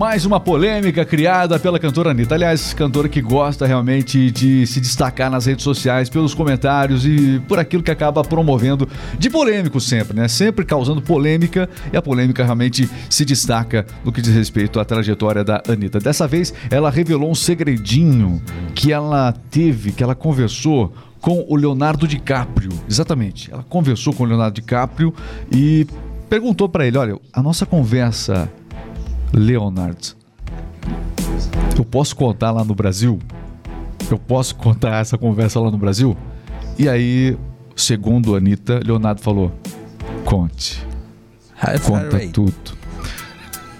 Mais uma polêmica criada pela cantora Anitta. Aliás, cantora que gosta realmente de se destacar nas redes sociais pelos comentários e por aquilo que acaba promovendo de polêmico sempre, né? Sempre causando polêmica e a polêmica realmente se destaca no que diz respeito à trajetória da Anitta. Dessa vez, ela revelou um segredinho que ela teve, que ela conversou com o Leonardo DiCaprio. Exatamente. Ela conversou com o Leonardo DiCaprio e perguntou para ele: olha, a nossa conversa Leonard. Eu posso contar lá no Brasil? Eu posso contar essa conversa lá no Brasil? E aí, segundo a Anitta, Leonardo falou: conte. Conta tudo.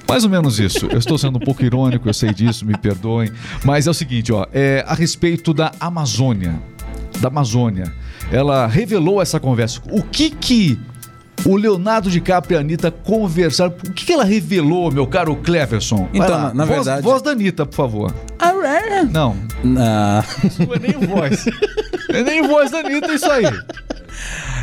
Mais ou menos isso. Eu estou sendo um pouco irônico, eu sei disso, me perdoem. Mas é o seguinte, ó, é a respeito da Amazônia. Da Amazônia. Ela revelou essa conversa. O que que o Leonardo DiCaprio e a Anitta conversaram. O que, que ela revelou, meu caro Cleverson? Então, na, na voz, verdade. Voz da Anitta, por favor. Não. Na... Não é nem voz. é nem voz da Anitta isso aí.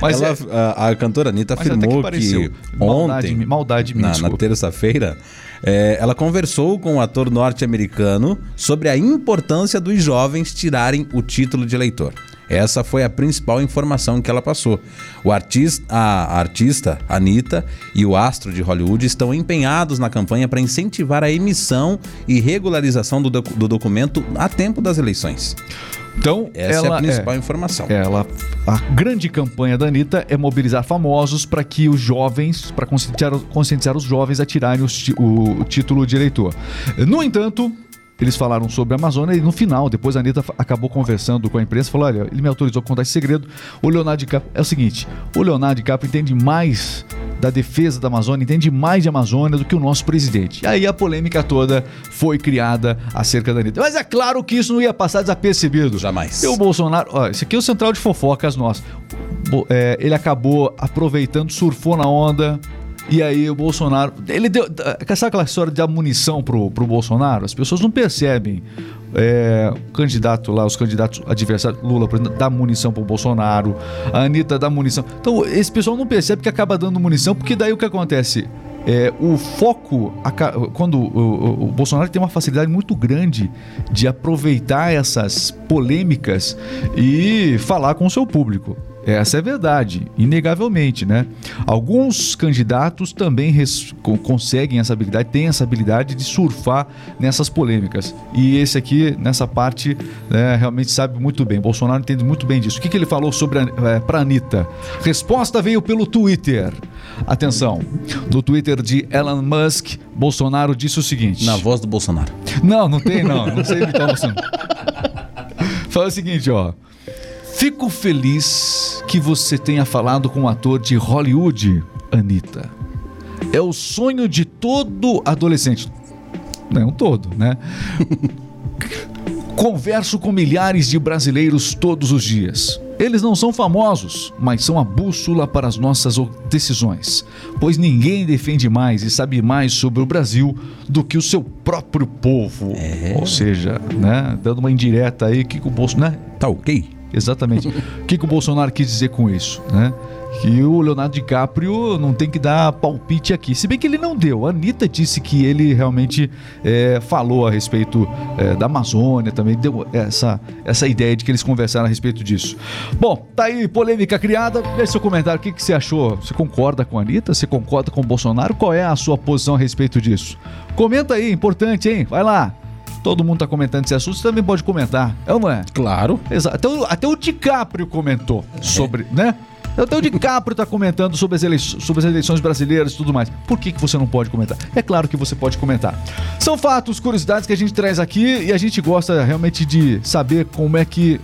Mas Ela, é... a, a, cantora Anitta Mas afirmou que, que maldade, ontem, maldade minha, na, na terça-feira, é, ela conversou com o ator norte-americano sobre a importância dos jovens tirarem o título de eleitor. Essa foi a principal informação que ela passou. O artista, a artista Anitta e o astro de Hollywood estão empenhados na campanha para incentivar a emissão e regularização do, doc do documento a tempo das eleições. Então, essa é a principal é, informação. Ela, a grande campanha da Anitta é mobilizar famosos para que os jovens, para conscientizar, conscientizar, os jovens a tirarem o, o título de eleitor. No entanto, eles falaram sobre a Amazônia e no final, depois a Anitta acabou conversando com a imprensa, falou: olha, ele me autorizou a contar esse segredo. O Leonardo DiCaprio. É o seguinte: o Leonardo DiCaprio entende mais da defesa da Amazônia, entende mais de Amazônia do que o nosso presidente. E aí a polêmica toda foi criada acerca da Anitta. Mas é claro que isso não ia passar desapercebido. Jamais. E o Bolsonaro. Ó, esse aqui é o central de fofocas nosso. É, ele acabou aproveitando, surfou na onda e aí o Bolsonaro. Ele deu. Sabe aquela história de dar munição pro, pro Bolsonaro? As pessoas não percebem. É, o candidato lá, os candidatos adversários, Lula, por exemplo, dá munição pro Bolsonaro, a Anitta dá munição. Então, esse pessoal não percebe que acaba dando munição, porque daí o que acontece? É, o foco, quando o, o, o, Bolsonaro tem uma facilidade muito grande de aproveitar essas polêmicas e falar com o seu público. Essa é verdade, inegavelmente, né? Alguns candidatos também conseguem essa habilidade, têm essa habilidade de surfar nessas polêmicas. E esse aqui, nessa parte, né, realmente sabe muito bem. Bolsonaro entende muito bem disso. O que, que ele falou sobre é, para Anitta? Resposta veio pelo Twitter. Atenção, no Twitter de Elon Musk, Bolsonaro disse o seguinte. Na voz do Bolsonaro. Não, não tem não, não sei imitar o Bolsonaro. Fala o seguinte, ó. Fico feliz que você tenha falado com um ator de Hollywood, Anitta. É o sonho de todo adolescente. Não todo, né? Converso com milhares de brasileiros todos os dias. Eles não são famosos, mas são a bússola para as nossas decisões, pois ninguém defende mais e sabe mais sobre o Brasil do que o seu próprio povo. É. Ou seja, né, dando uma indireta aí que o bolso, né? Tá ok. Exatamente. o que, que o Bolsonaro quis dizer com isso, né? que o Leonardo DiCaprio não tem que dar palpite aqui. Se bem que ele não deu. A Anitta disse que ele realmente é, falou a respeito é, da Amazônia, também deu essa, essa ideia de que eles conversaram a respeito disso. Bom, tá aí polêmica criada. Deixe seu comentário. O que, que você achou? Você concorda com a Anitta? Você concorda com o Bolsonaro? Qual é a sua posição a respeito disso? Comenta aí, importante, hein? Vai lá. Todo mundo está comentando esse assunto, você também pode comentar. É ou não é? Claro. Exato. Até o, até o DiCaprio comentou sobre, né? Até o DiCaprio está comentando sobre as, eleições, sobre as eleições brasileiras e tudo mais. Por que, que você não pode comentar? É claro que você pode comentar. São fatos, curiosidades que a gente traz aqui e a gente gosta realmente de saber como é que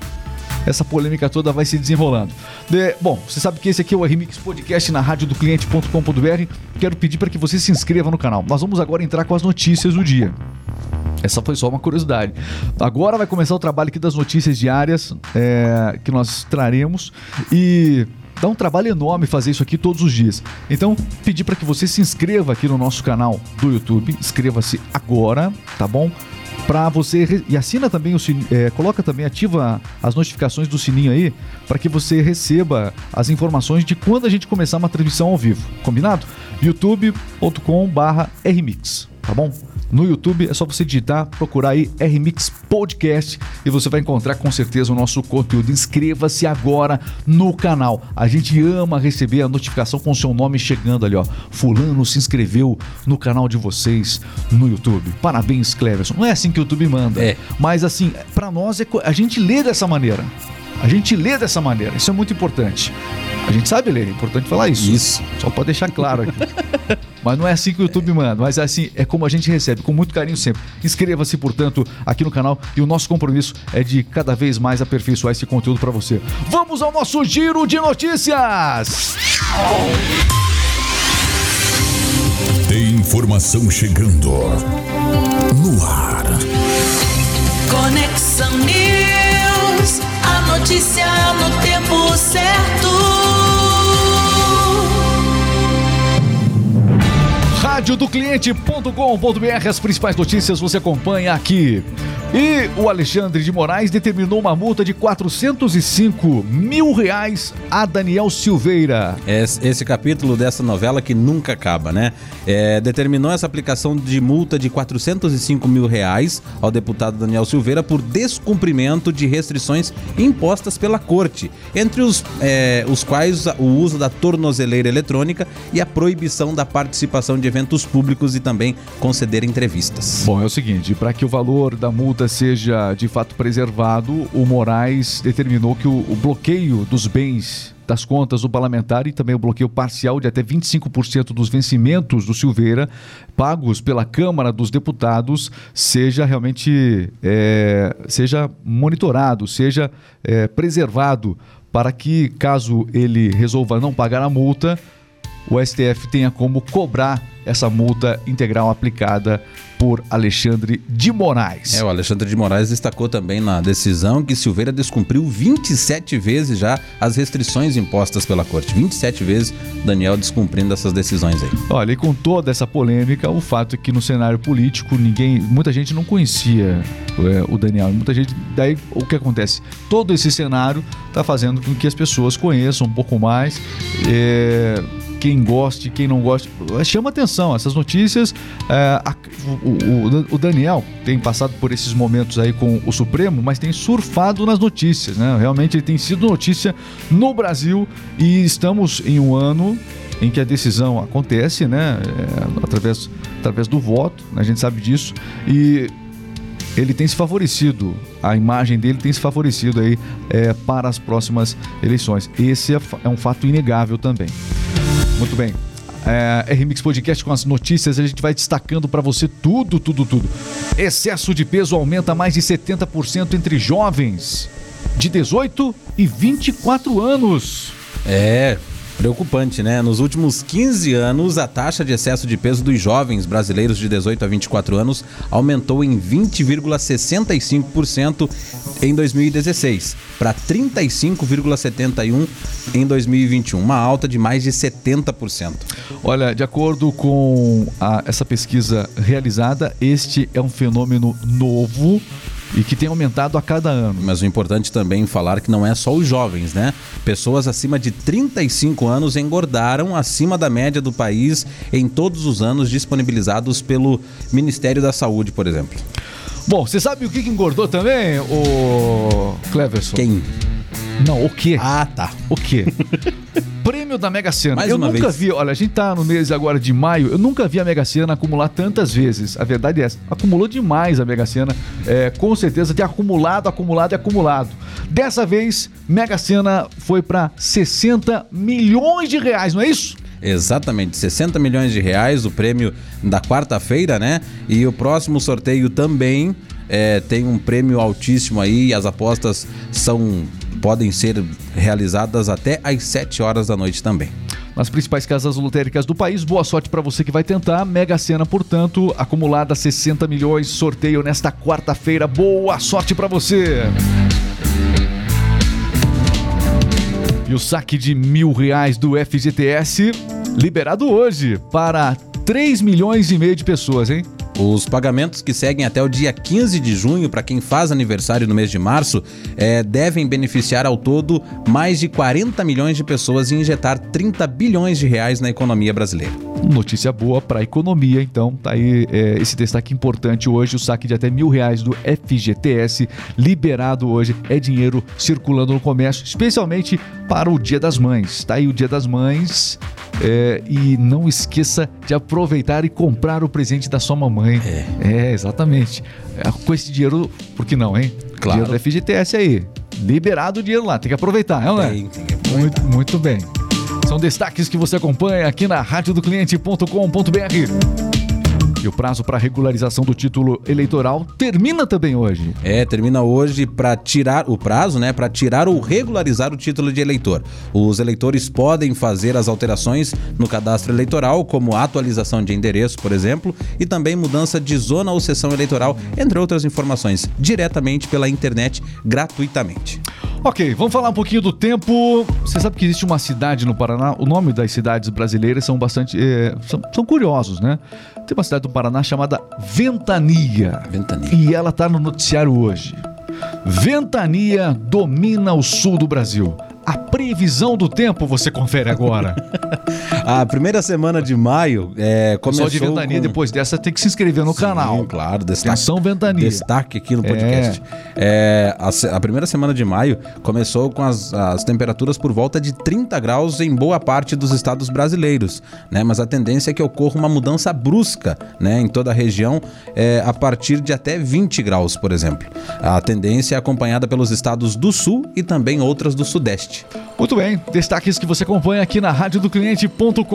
essa polêmica toda vai se desenrolando. De, bom, você sabe que esse aqui é o Remix Podcast na rádio do cliente.com.br. Quero pedir para que você se inscreva no canal. Nós vamos agora entrar com as notícias do dia. Essa foi só uma curiosidade. Agora vai começar o trabalho aqui das notícias diárias é, que nós traremos e dá um trabalho enorme fazer isso aqui todos os dias. Então, pedir para que você se inscreva aqui no nosso canal do YouTube. Inscreva-se agora, tá bom? Para você e assina também o é, coloca também ativa as notificações do sininho aí para que você receba as informações de quando a gente começar uma transmissão ao vivo. Combinado? youtube.com/rmix, tá bom? No YouTube. É só você digitar, procurar aí RMix Podcast e você vai encontrar com certeza o nosso conteúdo. Inscreva-se agora no canal. A gente ama receber a notificação com o seu nome chegando ali, ó. Fulano se inscreveu no canal de vocês no YouTube. Parabéns, Cleverson. Não é assim que o YouTube manda. É. Mas assim, para nós é a gente lê dessa maneira. A gente lê dessa maneira. Isso é muito importante. A gente sabe ler, é importante falar isso. Isso. Só pode deixar claro aqui. Mas não é assim que o YouTube manda, mas é assim, é como a gente recebe, com muito carinho sempre. Inscreva-se, portanto, aqui no canal e o nosso compromisso é de cada vez mais aperfeiçoar esse conteúdo para você. Vamos ao nosso giro de notícias! Tem informação chegando no ar. Conexão News, notícia no tempo certo. radiodocliente.com.br as principais notícias você acompanha aqui. E o Alexandre de Moraes determinou uma multa de 405 mil reais a Daniel Silveira. Esse, esse capítulo dessa novela que nunca acaba, né? É, determinou essa aplicação de multa de 405 mil reais ao deputado Daniel Silveira por descumprimento de restrições impostas pela corte, entre os, é, os quais o uso da tornozeleira eletrônica e a proibição da participação de eventos públicos e também conceder entrevistas. Bom, é o seguinte, para que o valor da multa seja de fato preservado, o Moraes determinou que o, o bloqueio dos bens das contas do parlamentar e também o bloqueio parcial de até 25% dos vencimentos do Silveira pagos pela Câmara dos Deputados seja realmente é, seja monitorado, seja é, preservado para que caso ele resolva não pagar a multa, o STF tenha como cobrar essa multa integral aplicada por Alexandre de Moraes. É, o Alexandre de Moraes destacou também na decisão que Silveira descumpriu 27 vezes já as restrições impostas pela corte. 27 vezes Daniel descumprindo essas decisões aí. Olha, e com toda essa polêmica, o fato é que no cenário político ninguém, muita gente não conhecia é, o Daniel, muita gente, daí o que acontece? Todo esse cenário está fazendo com que as pessoas conheçam um pouco mais. é, quem goste, quem não goste, chama atenção. Essas notícias, é, a- o, o- o Daniel tem passado por esses momentos aí com o Supremo, mas tem surfado nas notícias, né? Realmente ele tem sido notícia no Brasil e estamos em um ano em que a decisão acontece, né? é, através, através do voto, a gente sabe disso, e ele tem se favorecido, a imagem dele tem se favorecido aí é, para as próximas eleições. Esse é, é um fato inegável também. Muito bem. É, RMix Podcast com as notícias, a gente vai destacando para você tudo, tudo, tudo. Excesso de peso aumenta mais de 70% entre jovens de 18 e 24 anos. É preocupante, né? Nos últimos 15 anos, a taxa de excesso de peso dos jovens brasileiros de 18 a 24 anos aumentou em 20,65% em 2016 para 35,71 em 2021, uma alta de mais de 70%. Olha, de acordo com a- essa pesquisa realizada, este é um fenômeno novo e que tem aumentado a cada ano. Mas o importante também falar que não é só os jovens, né? Pessoas acima de 35 anos engordaram acima da média do país em todos os anos disponibilizados pelo Ministério da Saúde, por exemplo. Bom, você sabe o que que engordou também, o Cleverson? Quem? Não, o quê? Ah, tá. O quê? Prêmio da Mega Sena. Mais eu nunca vez. vi, olha, a gente tá no mês agora de maio, eu nunca vi a Mega Sena acumular tantas vezes. A verdade é essa. Acumulou demais a Mega Sena. É, com certeza tem acumulado, acumulado e acumulado. Dessa vez, Mega Sena foi para 60 milhões de reais, não é isso? Exatamente, 60 milhões de reais, o prêmio da quarta-feira, né? E o próximo sorteio também é, tem um prêmio altíssimo aí. As apostas são podem ser realizadas até às 7 horas da noite também. Nas principais casas lotéricas do país, boa sorte para você que vai tentar. Mega Sena, portanto, acumulada 60 milhões, sorteio nesta quarta-feira. Boa sorte para você! E o saque de mil reais do FGTS liberado hoje para 3 milhões e meio de pessoas, hein? Os pagamentos que seguem até o dia 15 de junho para quem faz aniversário no mês de março eh, devem beneficiar ao todo mais de 40 milhões de pessoas e injetar 30 bilhões de reais na economia brasileira. Notícia boa para a economia, então tá aí é, esse destaque importante hoje, o saque de até mil reais do FGTS liberado hoje, é dinheiro circulando no comércio, especialmente para o Dia das Mães. Tá aí o Dia das Mães é, e não esqueça de aproveitar e comprar o presente da sua mamãe. É. É, exatamente. É, Com esse dinheiro, por que não, hein? Claro. Dinheiro do FGTS aí. Liberado o dinheiro lá, tem que aproveitar, não é? Tem, tem que aproveitar. Muito, muito bem. São destaques que você acompanha aqui na radiodocliente.com.br. E o prazo para regularização do título eleitoral termina também hoje. É, termina hoje para tirar o prazo, né, para tirar ou regularizar o título de eleitor. Os eleitores podem fazer as alterações no cadastro eleitoral, como atualização de endereço, por exemplo, e também mudança de zona ou sessão eleitoral, entre outras informações, diretamente pela internet gratuitamente. Ok, vamos falar um pouquinho do tempo. Você sabe que existe uma cidade no Paraná, o nome das cidades brasileiras são bastante. eh, são, são curiosos, né? Tem uma cidade do Paraná chamada Ventania. Ventania. E ela tá no noticiário hoje. Ventania domina o sul do Brasil. A previsão do tempo você confere agora. A primeira semana de maio é, começou de Ventania, com... depois dessa, tem que se inscrever no Sim, canal. Claro, destaque. Atenção, Ventania. Destaque aqui no podcast. É, a, se- a primeira semana de maio começou com as, as temperaturas por volta de 30 graus em boa parte dos estados brasileiros, né? Mas a tendência é que ocorra uma mudança brusca, né? Em toda a região, é, a partir de até 20 graus, por exemplo. A tendência é acompanhada pelos estados do sul e também outras do sudeste. Muito bem, destaques que você acompanha aqui na radiodocliente.com.br.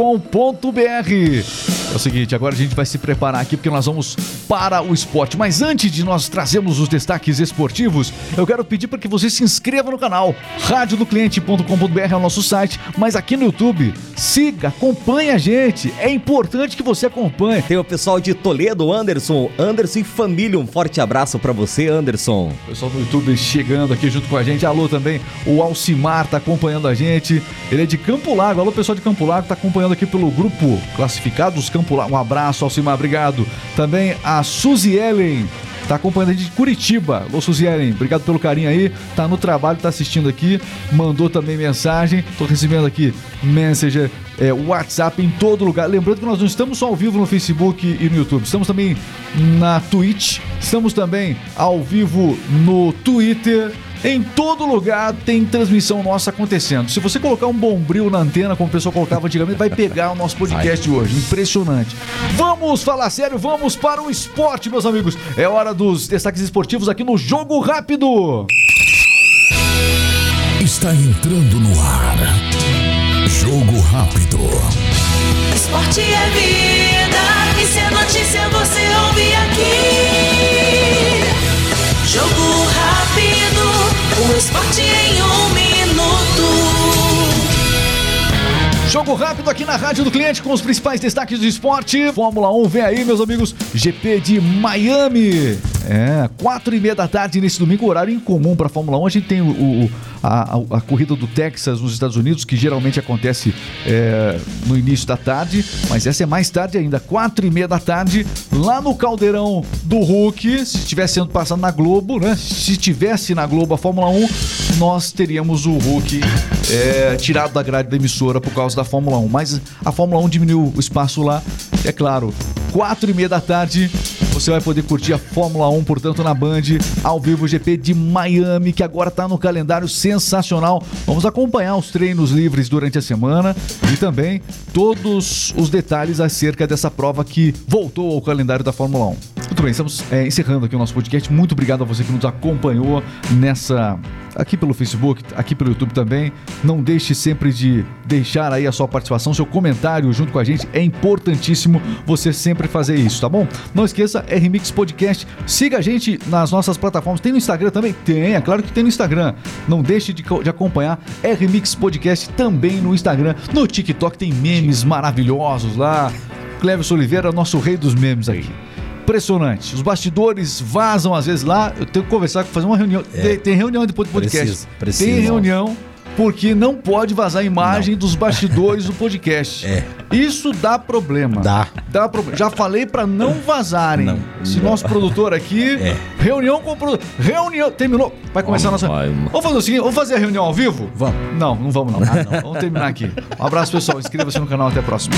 É o seguinte, agora a gente vai se preparar aqui porque nós vamos para o esporte. Mas antes de nós trazermos os destaques esportivos, eu quero pedir para que você se inscreva no canal. radiodocliente.com.br é o nosso site, mas aqui no YouTube, siga, acompanhe a gente. É importante que você acompanhe. Tem o pessoal de Toledo, Anderson, Anderson e família. Um forte abraço pra você, Anderson. O pessoal do YouTube chegando aqui junto com a gente. Alô também, o Alcimar tá acompanhando a gente. Ele é de Campo Largo. Alô, pessoal de Campo Largo, tá acompanhando aqui pelo grupo Classificados Campo Largo. Um abraço, Alcimar, obrigado. Também a Suzy Ellen. Tá acompanhando a gente de Curitiba. Ellen, obrigado pelo carinho aí. Tá no trabalho, tá assistindo aqui. Mandou também mensagem. Tô recebendo aqui Messenger, é, WhatsApp em todo lugar. Lembrando que nós não estamos só ao vivo no Facebook e no YouTube. Estamos também na Twitch. Estamos também ao vivo no Twitter. Em todo lugar tem transmissão nossa acontecendo. Se você colocar um bombril na antena, como o pessoal colocava antigamente, vai pegar o nosso podcast de hoje. Impressionante. Vamos falar sério, vamos para o esporte, meus amigos. É hora dos destaques esportivos aqui no Jogo Rápido. Está entrando no ar. Jogo rápido. Esporte é vida, e se é notícia você ouve aqui. Jogo rápido, o esporte em um minuto. Jogo rápido aqui na Rádio do Cliente com os principais destaques do esporte. Fórmula 1 vem aí, meus amigos. GP de Miami. É, quatro e meia da tarde nesse domingo, horário incomum para Fórmula 1. A gente tem o, o- a, a- a corrida do Texas nos Estados Unidos, que geralmente acontece é, no início da tarde, mas essa é mais tarde ainda, quatro e meia da tarde, lá no Caldeirão do Hulk. Se estivesse sendo passado na Globo, né? Se tivesse na Globo a Fórmula 1, nós teríamos o Hulk é, tirado da grade da emissora por causa da Fórmula 1. Mas a Fórmula 1 diminuiu o espaço lá, é claro. Quatro e meia da tarde, você vai poder curtir a Fórmula 1, portanto, na Band, ao vivo GP de Miami, que agora está no calendário sensacional. Vamos acompanhar os treinos livres durante a semana e também todos os detalhes acerca dessa prova que voltou ao calendário da Fórmula 1. Muito bem, estamos é, encerrando aqui o nosso podcast. Muito obrigado a você que nos acompanhou nessa aqui pelo Facebook, aqui pelo YouTube também. Não deixe sempre de deixar aí a sua participação, seu comentário junto com a gente. É importantíssimo você sempre fazer isso, tá bom? Não esqueça, RMix Podcast. Siga a gente nas nossas plataformas. Tem no Instagram também? Tem, é claro que tem no Instagram. Não deixe de, de acompanhar RMix Podcast também no Instagram. No TikTok tem memes maravilhosos lá. Cleves Oliveira, nosso rei dos memes aqui. Impressionante. Os bastidores vazam às vezes lá. Eu tenho que conversar, fazer uma reunião. Tem, tem reunião depois do podcast. Precisa, precisa. Tem reunião porque não pode vazar a imagem dos bastidores do podcast. É. Isso dá problema. Dá. Dá problema. Já falei pra não vazarem. Não. Se nosso produtor aqui, É. reunião com o produtor. Reunião, terminou. Vai começar a nossa. vai. Vamos fazer o seguinte, vamos fazer a reunião ao vivo? Vamos. Não, não vamos não. Vamos terminar aqui. Um abraço, pessoal. Inscreva-se no canal, até a próxima.